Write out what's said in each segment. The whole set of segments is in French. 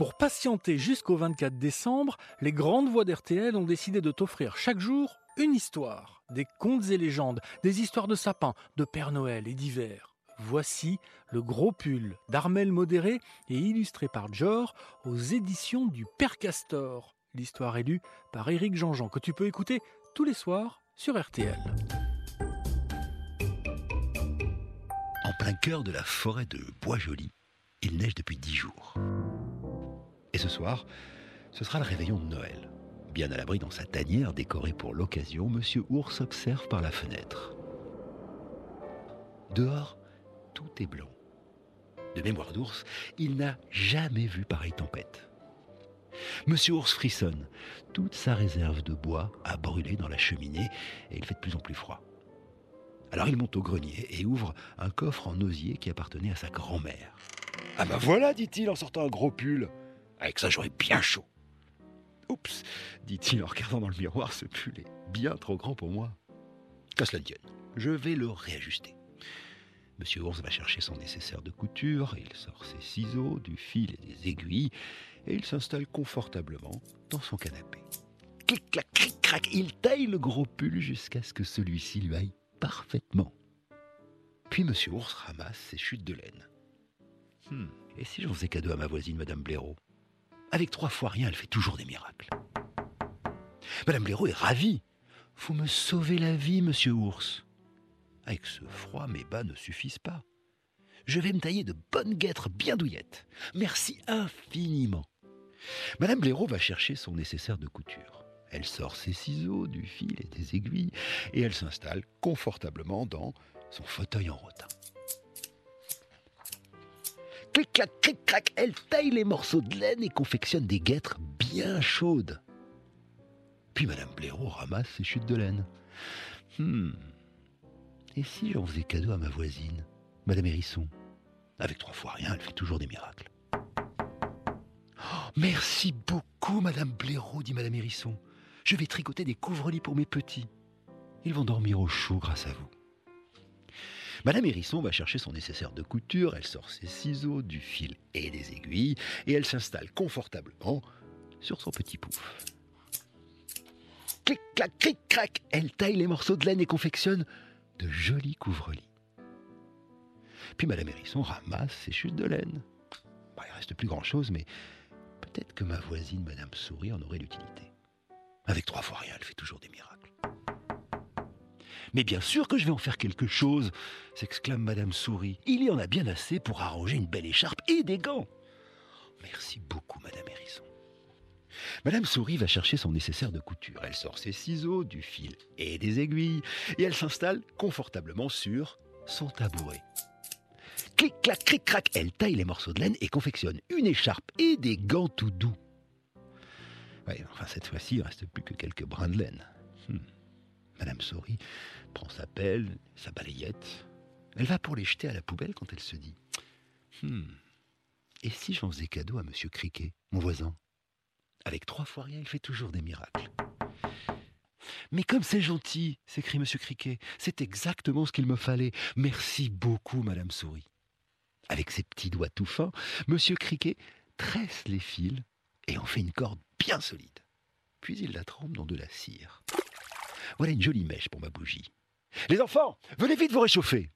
Pour patienter jusqu'au 24 décembre, les grandes voix d'RTL ont décidé de t'offrir chaque jour une histoire, des contes et légendes, des histoires de sapins, de Père Noël et d'hiver. Voici le gros pull d'Armel Modéré et illustré par Jor aux éditions du Père Castor. L'histoire est lue par Éric Jean-Jean que tu peux écouter tous les soirs sur RTL. En plein cœur de la forêt de Bois-Joli, il neige depuis dix jours. Ce soir, ce sera le réveillon de Noël. Bien à l'abri dans sa tanière décorée pour l'occasion, Monsieur Ours observe par la fenêtre. Dehors, tout est blanc. De mémoire d'ours, il n'a jamais vu pareille tempête. Monsieur Ours frissonne. Toute sa réserve de bois a brûlé dans la cheminée et il fait de plus en plus froid. Alors il monte au grenier et ouvre un coffre en osier qui appartenait à sa grand-mère. Ah ben voilà, dit-il en sortant un gros pull. Avec ça, j'aurais bien chaud. Oups, dit-il en regardant dans le miroir, ce pull est bien trop grand pour moi. Qu'à cela tienne, je vais le réajuster. Monsieur Ours va chercher son nécessaire de couture, il sort ses ciseaux, du fil et des aiguilles, et il s'installe confortablement dans son canapé. Clic, clac, clic, crac, il taille le gros pull jusqu'à ce que celui-ci lui aille parfaitement. Puis Monsieur Ours ramasse ses chutes de laine. Hmm, et si j'en faisais cadeau à ma voisine, Madame Blaireau? Avec trois fois rien, elle fait toujours des miracles. Madame Blaireau est ravie. Vous me sauvez la vie, Monsieur Ours. Avec ce froid, mes bas ne suffisent pas. Je vais me tailler de bonnes guêtres bien douillettes. Merci infiniment. Madame Blaireau va chercher son nécessaire de couture. Elle sort ses ciseaux, du fil et des aiguilles, et elle s'installe confortablement dans son fauteuil en rotin. Clic, clac, clic, elle taille les morceaux de laine et confectionne des guêtres bien chaudes. Puis Madame Blaireau ramasse ses chutes de laine. Hmm. Et si j'en faisais cadeau à ma voisine, Madame Hérisson? Avec trois fois rien, elle fait toujours des miracles. Oh, merci beaucoup, Madame Blaireau, dit Madame Hérisson. Je vais tricoter des couvre-lits pour mes petits. Ils vont dormir au chaud grâce à vous. Madame Hérisson va chercher son nécessaire de couture, elle sort ses ciseaux, du fil et des aiguilles, et elle s'installe confortablement sur son petit pouf. Clic, clac, cric, crac, elle taille les morceaux de laine et confectionne de jolis couvre-lits. Puis Madame Hérisson ramasse ses chutes de laine. Bah, il reste plus grand-chose, mais peut-être que ma voisine Madame Souris en aurait l'utilité. Avec trois fois rien, elle fait toujours des miracles. Mais bien sûr que je vais en faire quelque chose, s'exclame Madame Souris. Il y en a bien assez pour arranger une belle écharpe et des gants. Merci beaucoup, Madame Hérisson. Madame Souris va chercher son nécessaire de couture. Elle sort ses ciseaux, du fil et des aiguilles, et elle s'installe confortablement sur son tabouret. Clic, clac, cric, crac, elle taille les morceaux de laine et confectionne une écharpe et des gants tout doux. Ouais, enfin cette fois-ci, il ne reste plus que quelques brins de laine. Hmm. Madame Souris prend sa pelle, sa balayette. Elle va pour les jeter à la poubelle quand elle se dit hmm. Et si j'en faisais cadeau à Monsieur Criquet, mon voisin? Avec trois fois rien, il fait toujours des miracles. Mais comme c'est gentil, s'écrie Monsieur Criquet, c'est exactement ce qu'il me fallait. Merci beaucoup, Madame Souris. Avec ses petits doigts tout fins, Monsieur Criquet tresse les fils et en fait une corde bien solide. Puis il la trempe dans de la cire. Voilà une jolie mèche pour ma bougie. Les enfants, venez vite vous réchauffer.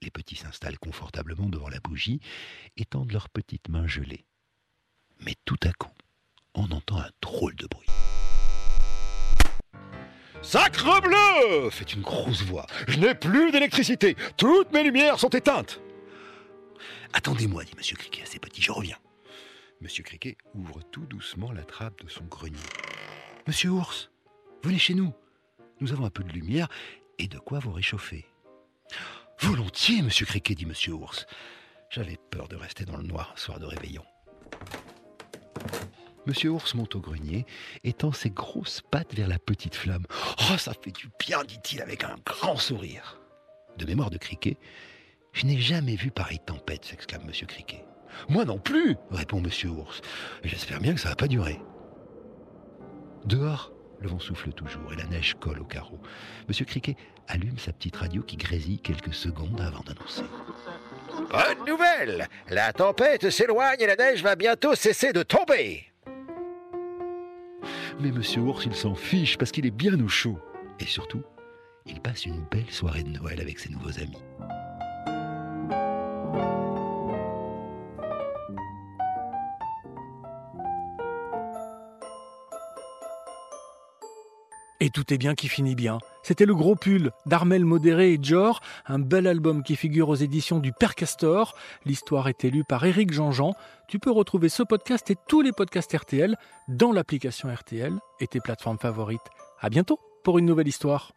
Les petits s'installent confortablement devant la bougie et tendent leurs petites mains gelées. Mais tout à coup, on entend un drôle de bruit. Sacre bleu fait une grosse voix. Je n'ai plus d'électricité. Toutes mes lumières sont éteintes. Attendez-moi, dit Monsieur Criquet à ses petits, je reviens. Monsieur Criquet ouvre tout doucement la trappe de son grenier. Monsieur Ours, venez chez nous. Nous avons un peu de lumière et de quoi vous réchauffer. Volontiers, monsieur Criquet, dit monsieur Ours. J'avais peur de rester dans le noir un soir de réveillon. Monsieur Ours monte au grenier et tend ses grosses pattes vers la petite flamme. Oh, ça fait du bien, dit-il avec un grand sourire. De mémoire de Criquet, je n'ai jamais vu pareille tempête, s'exclame monsieur Criquet. Moi non plus, répond monsieur Ours. J'espère bien que ça va pas durer. Dehors, le vent souffle toujours et la neige colle au carreau. Monsieur Criquet allume sa petite radio qui grésille quelques secondes avant d'annoncer. Bonne nouvelle La tempête s'éloigne et la neige va bientôt cesser de tomber Mais Monsieur Ours, il s'en fiche parce qu'il est bien au chaud. Et surtout, il passe une belle soirée de Noël avec ses nouveaux amis. Et tout est bien qui finit bien. C'était le gros pull d'Armel Modéré et Jor, un bel album qui figure aux éditions du Père Castor. L'histoire est élue par Éric Jean-Jean. Tu peux retrouver ce podcast et tous les podcasts RTL dans l'application RTL et tes plateformes favorites. À bientôt pour une nouvelle histoire.